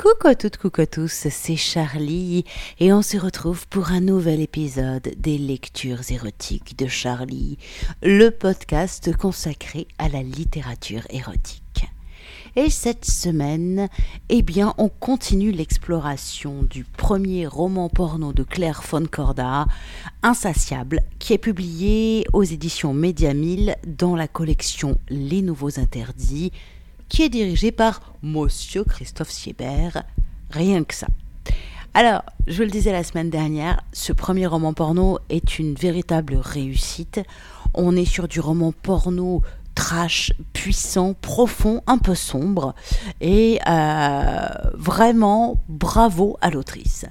Coucou à toutes, coucou à tous, c'est Charlie et on se retrouve pour un nouvel épisode des lectures érotiques de Charlie, le podcast consacré à la littérature érotique. Et cette semaine, eh bien, on continue l'exploration du premier roman porno de Claire von Corda, Insatiable, qui est publié aux éditions Média 1000 dans la collection Les Nouveaux Interdits qui est dirigé par Monsieur Christophe Siebert. Rien que ça. Alors, je le disais la semaine dernière, ce premier roman porno est une véritable réussite. On est sur du roman porno trash, puissant, profond, un peu sombre. Et euh, vraiment, bravo à l'autrice.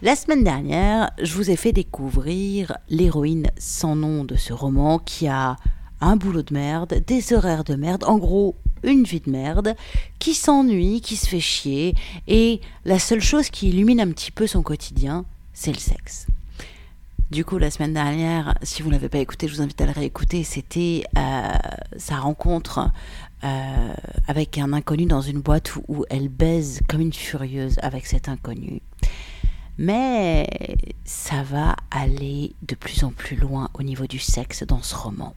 La semaine dernière, je vous ai fait découvrir l'héroïne sans nom de ce roman qui a un boulot de merde, des horaires de merde, en gros une vie de merde, qui s'ennuie, qui se fait chier, et la seule chose qui illumine un petit peu son quotidien, c'est le sexe. Du coup, la semaine dernière, si vous ne l'avez pas écouté, je vous invite à le réécouter. C'était euh, sa rencontre euh, avec un inconnu dans une boîte où, où, elle baise comme une furieuse avec cet inconnu. Mais ça va aller de plus en plus loin au niveau du sexe dans ce roman.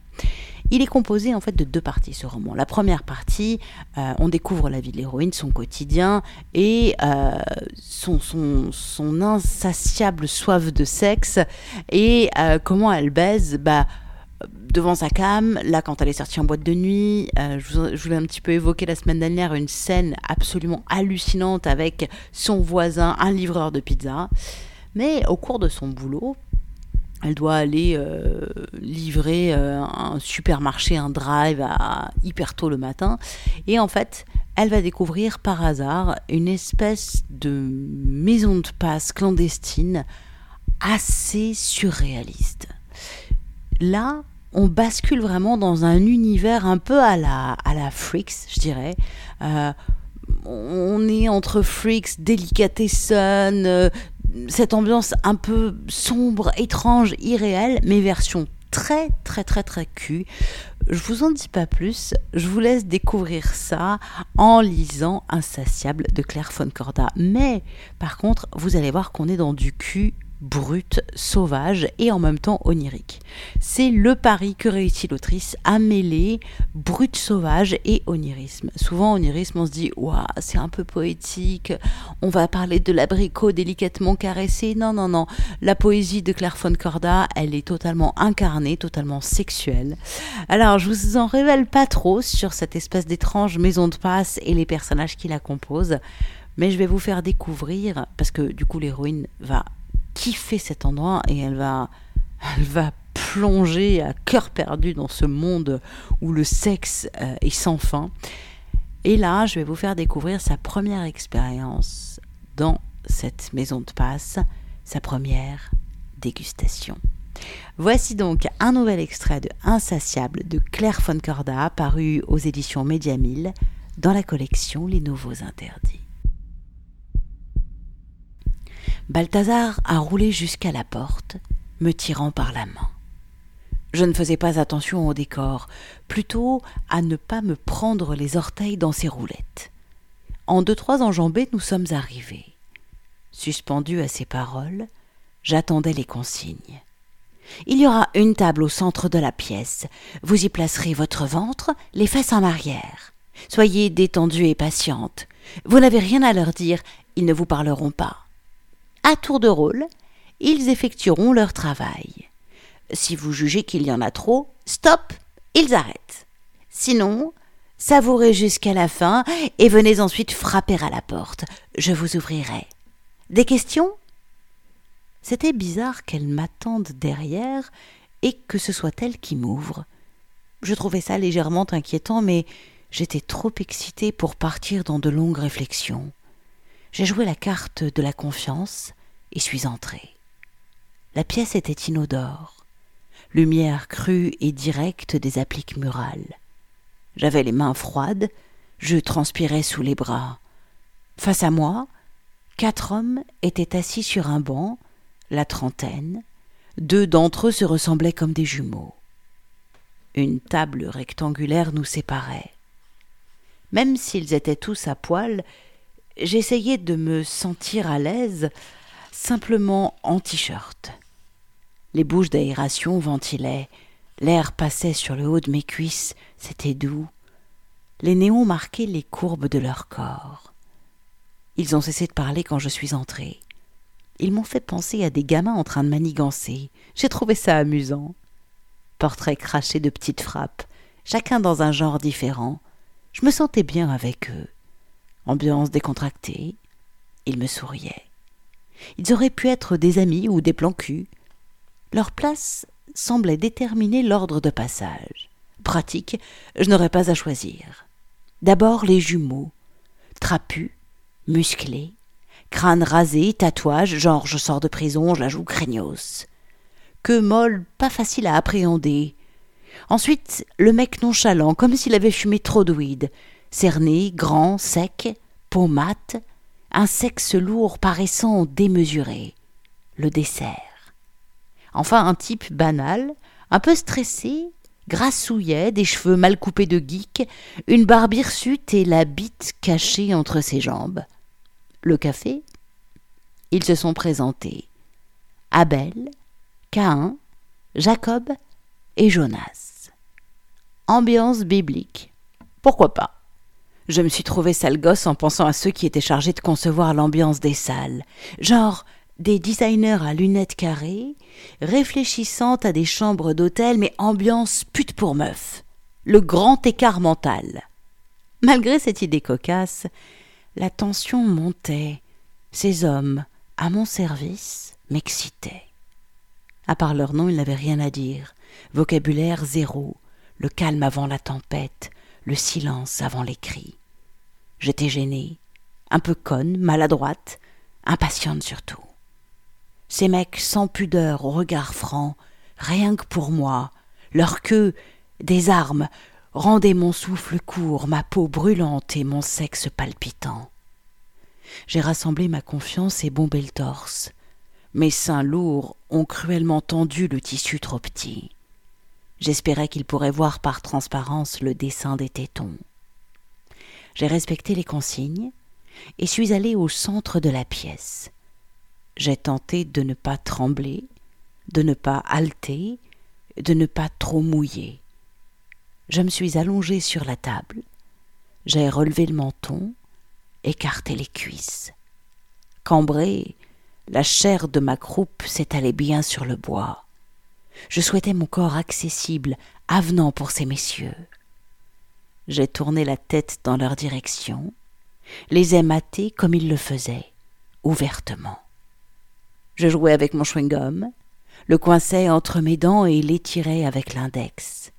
Il est composé en fait de deux parties ce roman. La première partie, euh, on découvre la vie de l'héroïne, son quotidien et euh, son, insatiable soif de sexe et euh, comment elle baise bah, devant sa cam, là quand elle est sortie en boîte de nuit, je, vous, voulais un petit peu évoquer la semaine dernière une scène absolument hallucinante avec son voisin, un livreur de pizza. Mais au cours de son boulot, elle doit aller euh, livrer euh, un supermarché, un drive à hyper tôt le matin. Et en fait, elle va découvrir par hasard une espèce de maison de passe clandestine assez surréaliste. Là, on bascule vraiment dans un univers un peu à la, à la Freaks, je dirais. Euh, on est entre Freaks, Delicatessen, euh, cette ambiance un peu sombre, étrange, irréelle, mais version très très très très cul. Je vous en dis pas plus, je vous laisse découvrir ça en lisant Insatiable de Claire von Corda. Mais par contre, vous allez voir qu'on est dans du cul brut, sauvage et en même temps onirique. C'est le pari que réussit l'autrice à mêler brut, sauvage et onirisme. Souvent, onirisme, on se dit, c'est un peu poétique, on va parler de l'abricot délicatement caressé. Non, non, non. La poésie de Claire von Corda, elle est totalement incarnée, totalement sexuelle. Alors, je vous en révèle pas trop sur cette espèce d'étrange maison de passe et les personnages qui la composent mais je vais vous faire découvrir, parce que du coup l'héroïne va kiffer cet endroit et elle va, elle va plonger à cœur perdu dans ce monde où le sexe euh, est sans fin. Et là, je vais vous faire découvrir sa première expérience dans cette maison de passe, sa première dégustation. Voici donc un nouvel extrait de Insatiable de Claire von Corda, paru aux éditions Média dans la collection Les Nouveaux Interdits. Balthazar a roulé jusqu'à la porte, me tirant par la main. Je ne faisais pas attention au décor, plutôt à ne pas me prendre les orteils dans ses roulettes. En deux trois enjambées, nous sommes arrivés. Suspendu à ces paroles, j'attendais les consignes. Il y aura une table au centre de la pièce. Vous y placerez votre ventre, les fesses en arrière. Soyez détendue et patiente. Vous n'avez rien à leur dire, ils ne vous parleront pas à tour de rôle, ils effectueront leur travail. Si vous jugez qu'il y en a trop, stop, ils arrêtent. Sinon, savourez jusqu'à la fin et venez ensuite frapper à la porte. Je vous ouvrirai. Des questions? C'était bizarre qu'elle m'attende derrière et que ce soit elle qui m'ouvre. Je trouvais ça légèrement inquiétant, mais j'étais trop excitée pour partir dans de longues réflexions. J'ai joué la carte de la confiance et suis entré. La pièce était inodore, lumière crue et directe des appliques murales. J'avais les mains froides, je transpirais sous les bras. Face à moi, quatre hommes étaient assis sur un banc, la trentaine. Deux d'entre eux se ressemblaient comme des jumeaux. Une table rectangulaire nous séparait. Même s'ils étaient tous à poil, j'essayais de me sentir à l'aise simplement en t-shirt. Les bouches d'aération ventilaient, l'air passait sur le haut de mes cuisses, c'était doux. Les néons marquaient les courbes de leur corps. Ils ont cessé de parler quand je suis entrée. Ils m'ont fait penser à des gamins en train de manigancer. J'ai trouvé ça amusant. Portraits crachés de petites frappes, chacun dans un genre différent. Je me sentais bien avec eux. Ambiance décontractée. Ils me souriaient. Ils auraient pu être des amis ou des plans. Leur place semblait déterminer l'ordre de passage. Pratique, je n'aurais pas à choisir. D'abord les jumeaux, trapus, musclés, crâne rasé, tatouage, genre je sors de prison, je la joue craignos. Que molle, pas facile à appréhender. Ensuite, le mec nonchalant, comme s'il avait fumé trop de cerné, grand, sec, peau mate, un sexe lourd paraissant démesuré. Le dessert. Enfin, un type banal, un peu stressé, grassouillet, des cheveux mal coupés de geek, une barbe hirsute et la bite cachée entre ses jambes. Le café Ils se sont présentés. Abel, Caïn, Jacob et Jonas. Ambiance biblique. Pourquoi pas? Je me suis trouvé sale gosse en pensant à ceux qui étaient chargés de concevoir l'ambiance des salles. Genre des designers à lunettes carrées, réfléchissant à des chambres d'hôtel, mais ambiance pute pour meuf. Le grand écart mental. Malgré cette idée cocasse, la tension montait. Ces hommes, à mon service, m'excitaient. À part leur nom, ils n'avaient rien à dire. Vocabulaire zéro, le calme avant la tempête, le silence avant les cris. J'étais gênée, un peu conne, maladroite, impatiente surtout. Ces mecs sans pudeur, au regard franc, rien que pour moi, leur queue, des armes, rendaient mon souffle court, ma peau brûlante et mon sexe palpitant. J'ai rassemblé ma confiance et bombé le torse. Mes seins lourds ont cruellement tendu le tissu trop petit. J'espérais qu'ils pourraient voir par transparence le dessin des tétons. J'ai respecté les consignes et suis allé au centre de la pièce. J'ai tenté de ne pas trembler, de ne pas halter, de ne pas trop mouiller. Je me suis allongé sur la table, j'ai relevé le menton, écarté les cuisses. Cambré, la chair de ma croupe s'étalait bien sur le bois. Je souhaitais mon corps accessible, avenant pour ces messieurs. J'ai tourné la tête dans leur direction, les ai matés comme ils le faisaient, ouvertement. Je jouais avec mon chewing-gum, le coinçais entre mes dents et l'étirais avec l'index.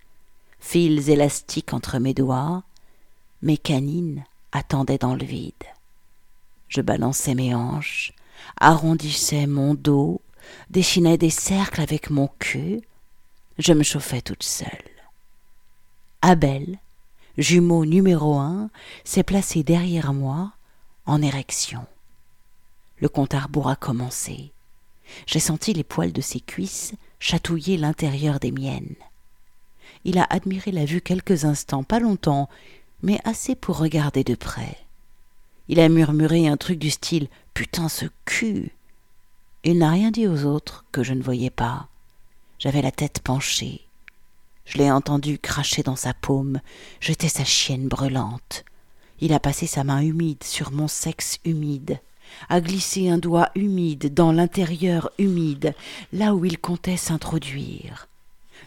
Fils élastiques entre mes doigts, mes canines attendaient dans le vide. Je balançais mes hanches, arrondissais mon dos, dessinais des cercles avec mon cul. Je me chauffais toute seule. Abel, jumeau numéro un, s'est placé derrière moi, en érection. Le compte à rebours a commencé. J'ai senti les poils de ses cuisses chatouiller l'intérieur des miennes. Il a admiré la vue quelques instants, pas longtemps, mais assez pour regarder de près. Il a murmuré un truc du style Putain, ce cul Il n'a rien dit aux autres que je ne voyais pas. J'avais la tête penchée. Je l'ai entendu cracher dans sa paume. J'étais sa chienne brûlante. Il a passé sa main humide sur mon sexe humide a glissé un doigt humide dans l'intérieur humide, là où il comptait s'introduire.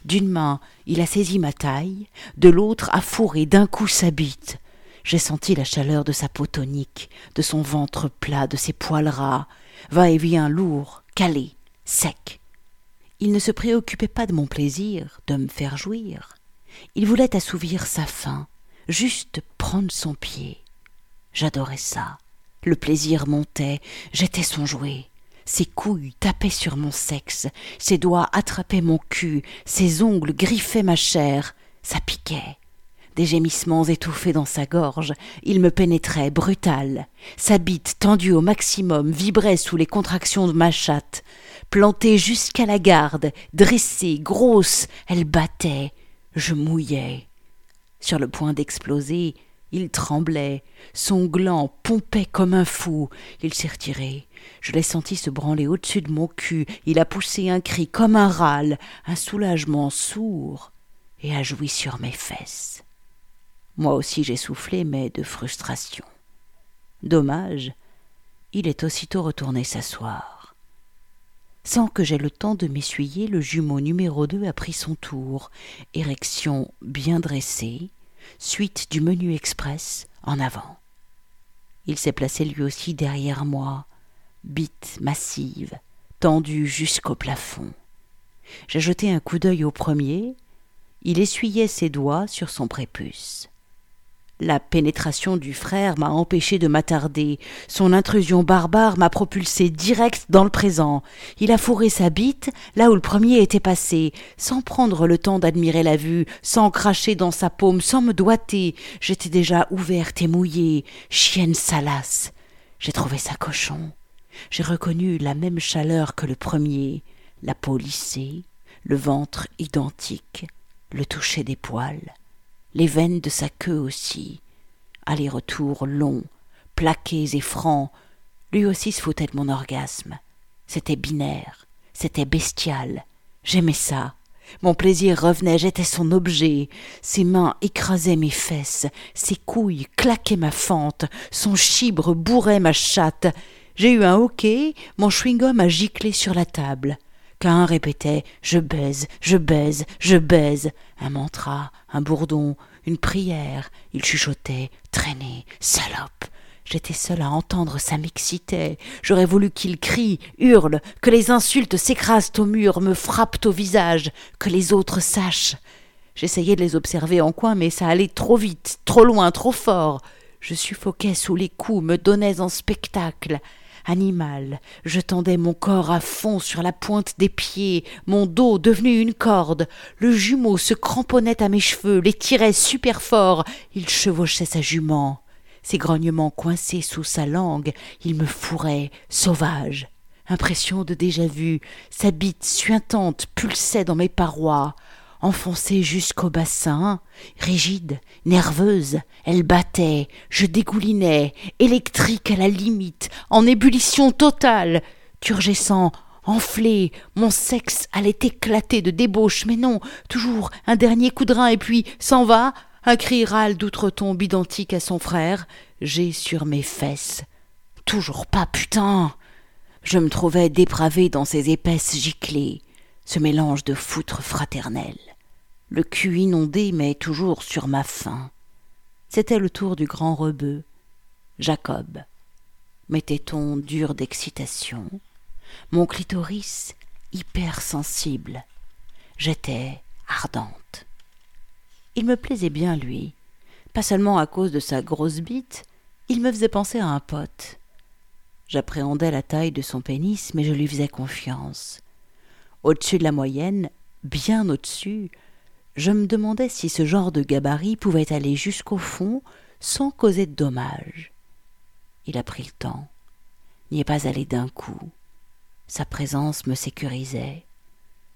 D'une main, il a saisi ma taille, de l'autre a fourré d'un coup sa bite. J'ai senti la chaleur de sa peau tonique, de son ventre plat, de ses poils ras, va-et-vient lourd, calé, sec. Il ne se préoccupait pas de mon plaisir, de me faire jouir. Il voulait assouvir sa faim, juste prendre son pied. J'adorais ça. Le plaisir montait, j'étais son jouet. Ses couilles tapaient sur mon sexe, ses doigts attrapaient mon cul, ses ongles griffaient ma chair, ça piquait. Des gémissements étouffés dans sa gorge, il me pénétrait, brutal. Sa bite, tendue au maximum, vibrait sous les contractions de ma chatte. Plantée jusqu'à la garde, dressée, grosse, elle battait. Je mouillais. Sur le point d'exploser, Il tremblait, son gland pompait comme un fou. Il s'est retiré. Je l'ai senti se branler au-dessus de mon cul. Il a poussé un cri comme un râle, un soulagement sourd, et a joui sur mes fesses. Moi aussi j'ai soufflé, mais de frustration. Dommage, il est aussitôt retourné s'asseoir. Sans que j'aie le temps de m'essuyer, le jumeau numéro deux a pris son tour, érection bien dressée, suite du menu express en avant. Il s'est placé lui aussi derrière moi, bite massive, tendue jusqu'au plafond. J'ai jeté un coup d'œil au premier, il essuyait ses doigts sur son prépuce. La pénétration du frère m'a empêché de m'attarder. Son intrusion barbare m'a propulsé direct dans le présent. Il a fourré sa bite là où le premier était passé, sans prendre le temps d'admirer la vue, sans cracher dans sa paume, sans me doiter. J'étais déjà ouverte et mouillée, chienne salace. J'ai trouvé ça cochon. J'ai reconnu la même chaleur que le premier, la peau lissée, le ventre identique, le toucher des poils les veines de sa queue aussi, aller-retour longs, plaqués et francs, lui aussi se foutait de mon orgasme. C'était binaire, c'était bestial, j'aimais ça. Mon plaisir revenait, j'étais son objet. Ses mains écrasaient mes fesses, ses couilles claquaient ma fente, son chibre bourrait ma chatte. J'ai eu un hoquet, mon chewing-gum a giclé sur la table. Qu'un répétait Je baise, je baise, je baise. Un mantra, un bourdon, une prière. Il chuchotait Traînez, salope. J'étais seule à entendre, ça m'excitait. J'aurais voulu qu'il crie, hurle, que les insultes s'écrasent au mur, me frappent au visage, que les autres sachent. J'essayais de les observer en coin, mais ça allait trop vite, trop loin, trop fort. Je suffoquais sous les coups, me donnais en spectacle animal. Je tendais mon corps à fond sur la pointe des pieds, mon dos devenu une corde. Le jumeau se cramponnait à mes cheveux, les tirait super fort. Il chevauchait sa jument. Ses grognements coincés sous sa langue, il me fourrait, sauvage. Impression de déjà-vu, sa bite suintante pulsait dans mes parois enfoncée jusqu'au bassin, rigide, nerveuse, elle battait, je dégoulinais, électrique à la limite, en ébullition totale, turgescent, enflé, mon sexe allait éclater de débauche, mais non, toujours un dernier coup de rein et puis s'en va, un cri râle d'outre-tombe identique à son frère, j'ai sur mes fesses. Toujours pas, putain! Je me trouvais dépravé dans ces épaisses giclées, ce mélange de foutre fraternel le cul inondé, mais toujours sur ma faim. C'était le tour du grand rebeu, Jacob. M'était-on dur d'excitation, mon clitoris hypersensible. J'étais ardente. Il me plaisait bien, lui, pas seulement à cause de sa grosse bite, il me faisait penser à un pote. J'appréhendais la taille de son pénis, mais je lui faisais confiance. Au-dessus de la moyenne, bien au-dessus, je me demandais si ce genre de gabarit pouvait aller jusqu'au fond sans causer de dommages. Il a pris le temps, n'y est pas allé d'un coup. Sa présence me sécurisait.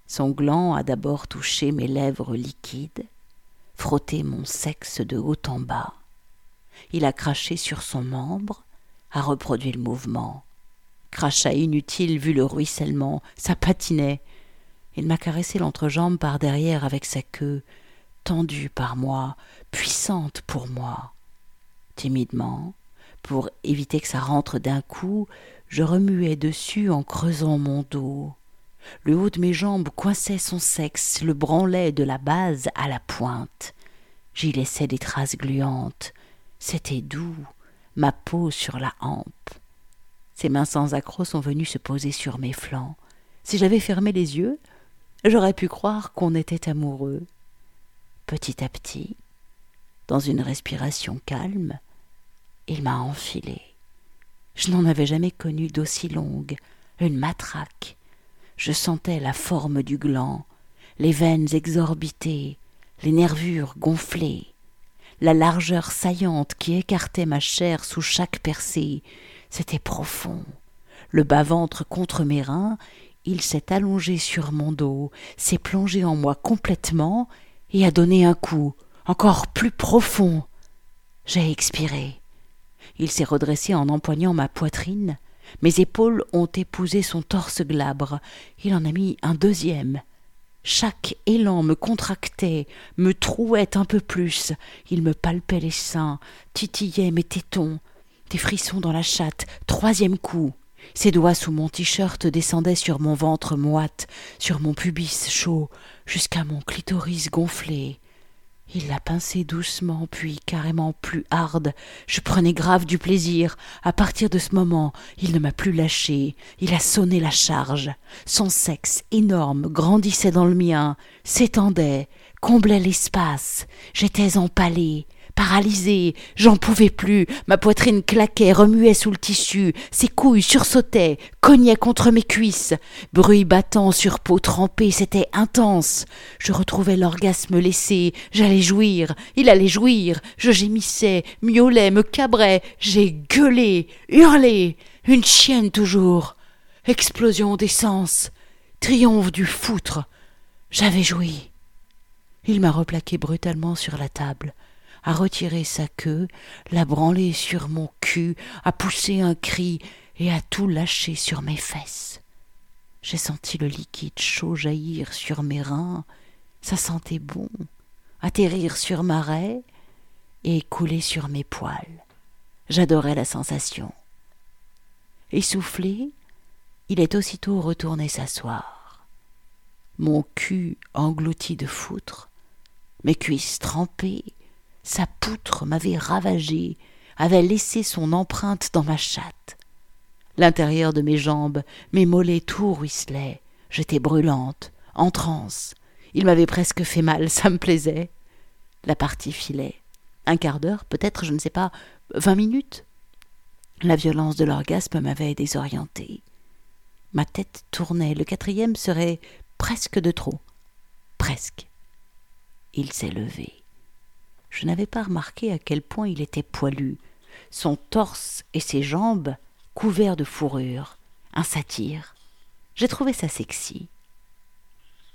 Son gland a d'abord touché mes lèvres liquides, frotté mon sexe de haut en bas. Il a craché sur son membre, a reproduit le mouvement. Crachat inutile vu le ruissellement, ça patinait, il m'a caressé l'entrejambe par derrière avec sa queue, tendue par moi, puissante pour moi. Timidement, pour éviter que ça rentre d'un coup, je remuais dessus en creusant mon dos. Le haut de mes jambes coinçait son sexe, le branlait de la base à la pointe. J'y laissais des traces gluantes. C'était doux, ma peau sur la hampe. Ses mains sans accroc sont venues se poser sur mes flancs. Si j'avais fermé les yeux, j'aurais pu croire qu'on était amoureux. Petit à petit, dans une respiration calme, il m'a enfilé. Je n'en avais jamais connu d'aussi longue, une matraque. Je sentais la forme du gland, les veines exorbitées, les nervures gonflées, la largeur saillante qui écartait ma chair sous chaque percée. C'était profond. Le bas-ventre contre mes reins il s'est allongé sur mon dos, s'est plongé en moi complètement et a donné un coup encore plus profond. J'ai expiré. Il s'est redressé en empoignant ma poitrine. Mes épaules ont épousé son torse glabre. Il en a mis un deuxième. Chaque élan me contractait, me trouait un peu plus. Il me palpait les seins, titillait mes tétons. Des frissons dans la chatte. Troisième coup. Ses doigts sous mon t-shirt descendaient sur mon ventre moite, sur mon pubis chaud, jusqu'à mon clitoris gonflé. Il l'a pincé doucement, puis carrément plus harde. Je prenais grave du plaisir. À partir de ce moment, il ne m'a plus lâché. Il a sonné la charge. Son sexe énorme grandissait dans le mien, s'étendait, comblait l'espace. J'étais empalé, paralysé, j'en pouvais plus, ma poitrine claquait, remuait sous le tissu, ses couilles sursautaient, cognaient contre mes cuisses, bruit battant sur peau trempée, c'était intense. Je retrouvais l'orgasme laissé, j'allais jouir, il allait jouir, je gémissais, miaulais, me cabrais, j'ai gueulé, hurlé, une chienne toujours. Explosion d'essence, triomphe du foutre. J'avais joui. Il m'a replaqué brutalement sur la table a retiré sa queue, l'a branlé sur mon cul, a poussé un cri et a tout lâché sur mes fesses. J'ai senti le liquide chaud jaillir sur mes reins, ça sentait bon, atterrir sur ma raie et couler sur mes poils. J'adorais la sensation. Essoufflé, il est aussitôt retourné s'asseoir. Mon cul englouti de foutre, mes cuisses trempées, sa poutre m'avait ravagé, avait laissé son empreinte dans ma chatte. L'intérieur de mes jambes, mes mollets tout ruisselaient. J'étais brûlante, en transe. Il m'avait presque fait mal, ça me plaisait. La partie filait. Un quart d'heure, peut-être, je ne sais pas, vingt minutes. La violence de l'orgasme m'avait désorientée. Ma tête tournait, le quatrième serait presque de trop. Presque. Il s'est levé je n'avais pas remarqué à quel point il était poilu, son torse et ses jambes couverts de fourrure, un satyre. J'ai trouvé ça sexy.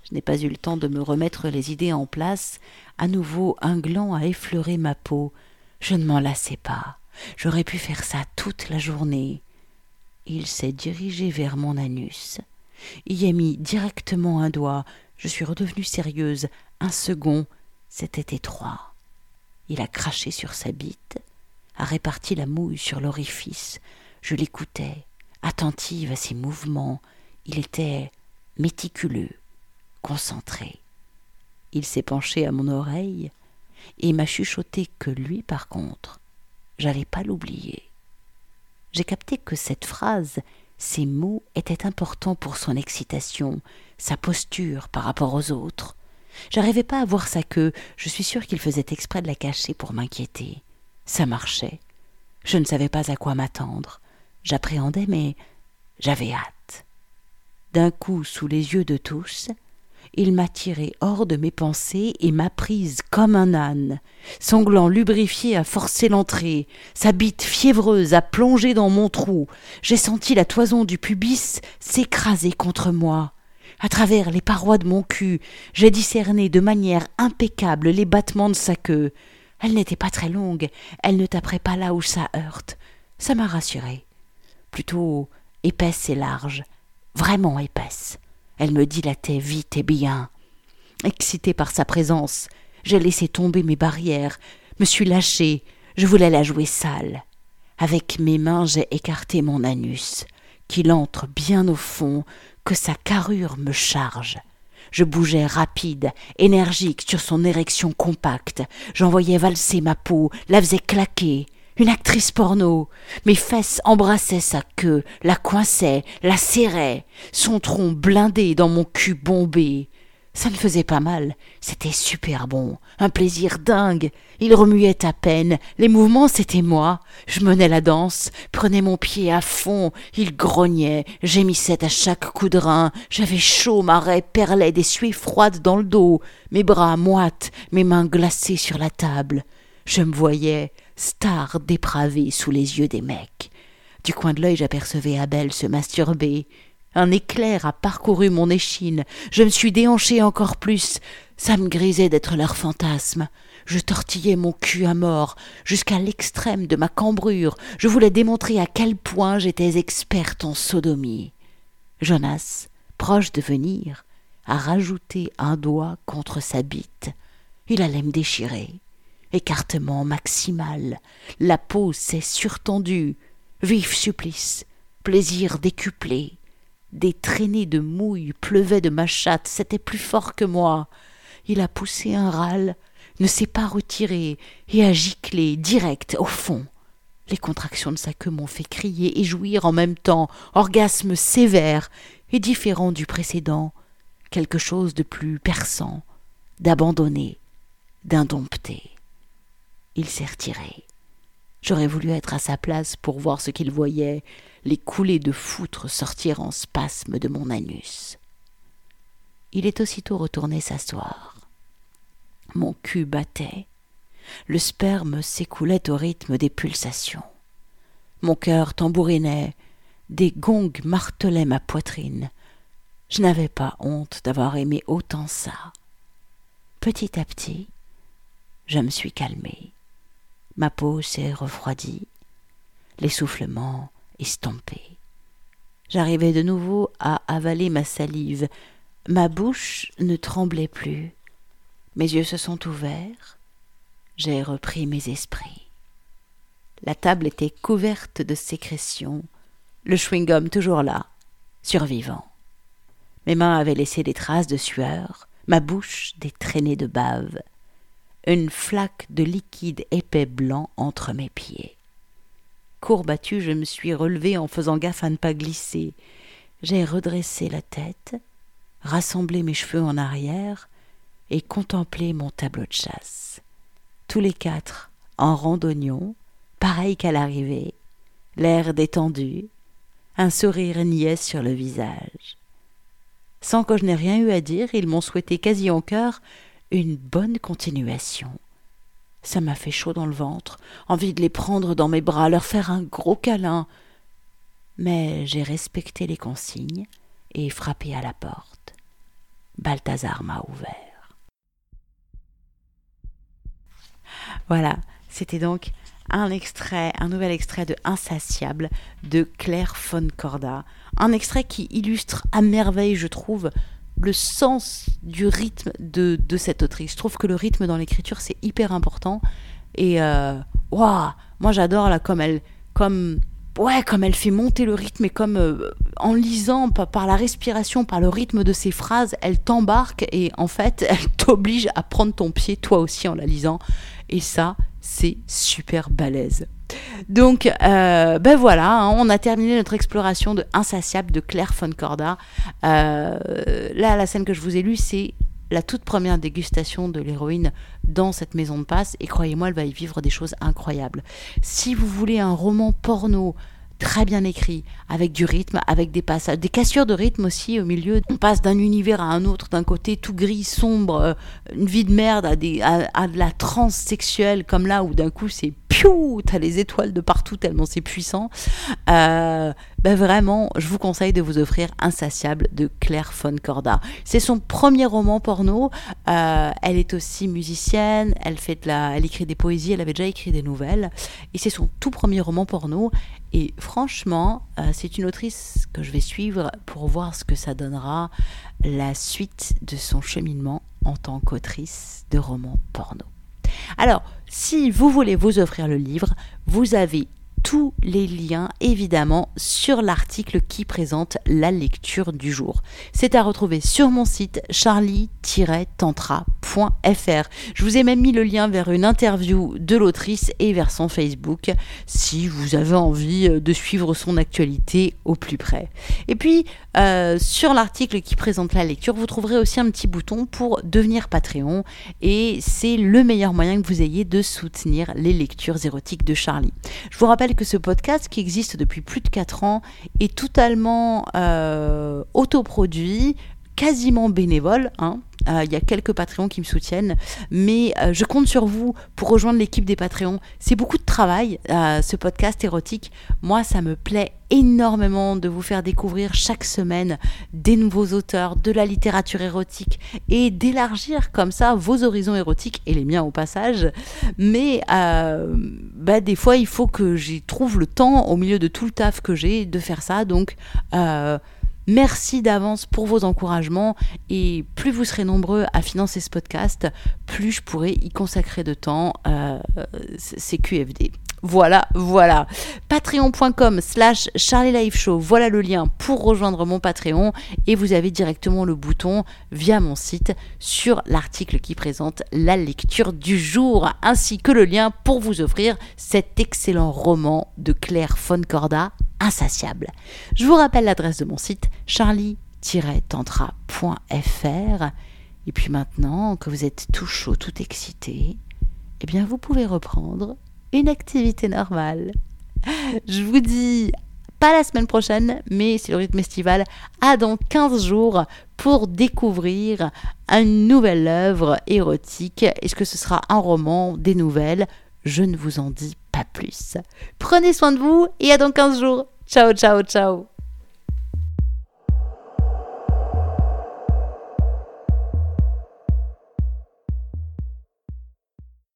Je n'ai pas eu le temps de me remettre les idées en place, à nouveau un gland à effleurer ma peau. Je ne m'en lassais pas. J'aurais pu faire ça toute la journée. Il s'est dirigé vers mon anus, y a mis directement un doigt. Je suis redevenue sérieuse. Un second, c'était étroit. Il a craché sur sa bite, a réparti la mouille sur l'orifice. Je l'écoutais, attentive à ses mouvements. Il était méticuleux, concentré. Il s'est penché à mon oreille et m'a chuchoté que lui, par contre, j'allais pas l'oublier. J'ai capté que cette phrase, ces mots étaient importants pour son excitation, sa posture par rapport aux autres. J'arrivais pas à voir sa queue, je suis sûre qu'il faisait exprès de la cacher pour m'inquiéter. Ça marchait. Je ne savais pas à quoi m'attendre. J'appréhendais, mais j'avais hâte. D'un coup, sous les yeux de tous, il m'a tiré hors de mes pensées et m'a prise comme un âne. Son gland lubrifié a forcé l'entrée, sa bite fiévreuse a plongé dans mon trou. J'ai senti la toison du pubis s'écraser contre moi. À travers les parois de mon cul, j'ai discerné de manière impeccable les battements de sa queue. Elle n'était pas très longue, elle ne taperait pas là où ça heurte. Ça m'a rassurée. Plutôt épaisse et large, vraiment épaisse. Elle me dilatait vite et bien. Excitée par sa présence, j'ai laissé tomber mes barrières, me suis lâchée, je voulais la jouer sale. Avec mes mains, j'ai écarté mon anus, qu'il entre bien au fond, que sa carrure me charge. Je bougeais rapide, énergique sur son érection compacte. J'envoyais valser ma peau, la faisais claquer. Une actrice porno. Mes fesses embrassaient sa queue, la coinçaient, la serraient. Son tronc blindé dans mon cul bombé. Ça ne faisait pas mal, c'était super bon, un plaisir dingue. Il remuait à peine, les mouvements c'était moi. Je menais la danse, prenais mon pied à fond, il grognait, gémissait à chaque coup de rein. J'avais chaud, ma raie perlait des suées froides dans le dos, mes bras moites, mes mains glacées sur la table. Je me voyais, star dépravée sous les yeux des mecs. Du coin de l'œil j'apercevais Abel se masturber. Un éclair a parcouru mon échine. Je me suis déhanché encore plus. Ça me grisait d'être leur fantasme. Je tortillais mon cul à mort, jusqu'à l'extrême de ma cambrure. Je voulais démontrer à quel point j'étais experte en sodomie. Jonas, proche de venir, a rajouté un doigt contre sa bite. Il allait me déchirer. Écartement maximal, la peau s'est surtendue. Vif supplice, plaisir décuplé. Des traînées de mouille pleuvaient de ma chatte, c'était plus fort que moi. Il a poussé un râle, ne s'est pas retiré et a giclé direct au fond. Les contractions de sa queue m'ont fait crier et jouir en même temps, orgasme sévère et différent du précédent, quelque chose de plus perçant, d'abandonné, d'indompté. Il s'est retiré. J'aurais voulu être à sa place pour voir ce qu'il voyait, les coulées de foutre sortir en spasmes de mon anus. Il est aussitôt retourné s'asseoir. Mon cul battait. Le sperme s'écoulait au rythme des pulsations. Mon cœur tambourinait. Des gongs martelaient ma poitrine. Je n'avais pas honte d'avoir aimé autant ça. Petit à petit, je me suis calmée. Ma peau s'est refroidie, l'essoufflement estompé. J'arrivais de nouveau à avaler ma salive. Ma bouche ne tremblait plus. Mes yeux se sont ouverts. J'ai repris mes esprits. La table était couverte de sécrétions, le chewing-gum toujours là, survivant. Mes mains avaient laissé des traces de sueur, ma bouche des traînées de bave, une flaque de liquide épais blanc entre mes pieds. Courbatue, je me suis relevée en faisant gaffe à ne pas glisser. J'ai redressé la tête, rassemblé mes cheveux en arrière et contemplé mon tableau de chasse. Tous les quatre en randonnion, pareil qu'à l'arrivée, l'air détendu, un sourire niais sur le visage. Sans que je n'ai rien eu à dire, ils m'ont souhaité quasi en cœur une bonne continuation. Ça m'a fait chaud dans le ventre, envie de les prendre dans mes bras, leur faire un gros câlin. Mais j'ai respecté les consignes et frappé à la porte. Balthazar m'a ouvert. Voilà, c'était donc un extrait, un nouvel extrait de Insatiable de Claire von Corda. Un extrait qui illustre à merveille, je trouve, le sens du rythme de, de cette autrice. Je trouve que le rythme dans l'écriture, c'est hyper important. Et euh, moi j'adore là comme elle, comme ouais, comme elle fait monter le rythme et comme euh, en lisant par, par, la respiration, par le rythme de ses phrases, elle t'embarque et en fait, elle t'oblige à prendre ton pied toi aussi en la lisant. Et ça, c'est super balèze. Donc, euh, ben voilà, hein, on a terminé notre exploration de Insatiable de Claire von Corda. Euh, là, la scène que je vous ai lue, c'est la toute première dégustation de l'héroïne dans cette maison de passe. Et croyez-moi, elle va y vivre des choses incroyables. Si vous voulez un roman porno très bien écrit, avec du rythme, avec des passages, des cassures de rythme aussi au milieu. On passe d'un univers à un autre, d'un côté tout gris, sombre, euh, une vie de merde, à, des, à, de la transe sexuelle, comme là où d'un coup c'est piou, t'as les étoiles de partout tellement c'est puissant. Euh, ben vraiment, je vous conseille de vous offrir Insatiable de Claire von Corda. C'est son premier roman porno. Euh, elle est aussi musicienne, elle, fait la, elle écrit des poésies, elle avait déjà écrit des nouvelles. Et c'est son tout premier roman porno. Et franchement, euh, c'est une autrice que je vais suivre pour voir ce que ça donnera la suite de son cheminement en tant qu'autrice de romans porno. Alors, si vous voulez vous offrir le livre, vous avez tous les liens évidemment sur l'article qui présente la lecture du jour. C'est à retrouver sur mon site charlie-tantra.fr. Je vous ai même mis le lien vers une interview de l'autrice et vers son Facebook si vous avez envie euh, de suivre son actualité au plus près. Et puis euh, sur l'article qui présente la lecture, vous trouverez aussi un petit bouton pour devenir Patreon et c'est le meilleur moyen que vous ayez de soutenir les lectures érotiques de Charlie. Je vous rappelle que ce podcast, qui existe depuis plus de 4 ans, est totalement euh, autoproduit, quasiment bénévole, hein, il y a quelques Patreons qui me soutiennent, mais euh, je compte sur vous pour rejoindre l'équipe des Patreons. C'est beaucoup de travail, ce podcast érotique. Moi, ça me plaît énormément de vous faire découvrir chaque semaine des nouveaux auteurs, de la littérature érotique et d'élargir comme ça vos horizons érotiques et les miens au passage. Mais bah, des fois, il faut que j'y trouve le temps au milieu de tout le taf que j'ai de faire ça. Donc, Merci d'avance pour vos encouragements et plus vous serez nombreux à financer ce podcast, plus je pourrai y consacrer de temps. Euh, c'est QFD. Voilà, voilà. Patreon.com slash Charlie Life Show. Voilà le lien pour rejoindre mon Patreon. Et vous avez directement le bouton via mon site sur l'article qui présente la lecture du jour, ainsi que le lien pour vous offrir cet excellent roman de Claire Foncorda, Insatiable. Je vous rappelle l'adresse de mon site, charlie-tantra.fr. Et puis maintenant que vous êtes tout chaud, tout excité, eh bien vous pouvez reprendre une activité normale. Je vous dis pas la semaine prochaine, mais c'est le rythme estival, à dans 15 jours pour découvrir une nouvelle œuvre érotique. Est-ce que ce sera un roman, des nouvelles? Je ne vous en dis plus. Prenez soin de vous et à dans 15 jours. Ciao, ciao, ciao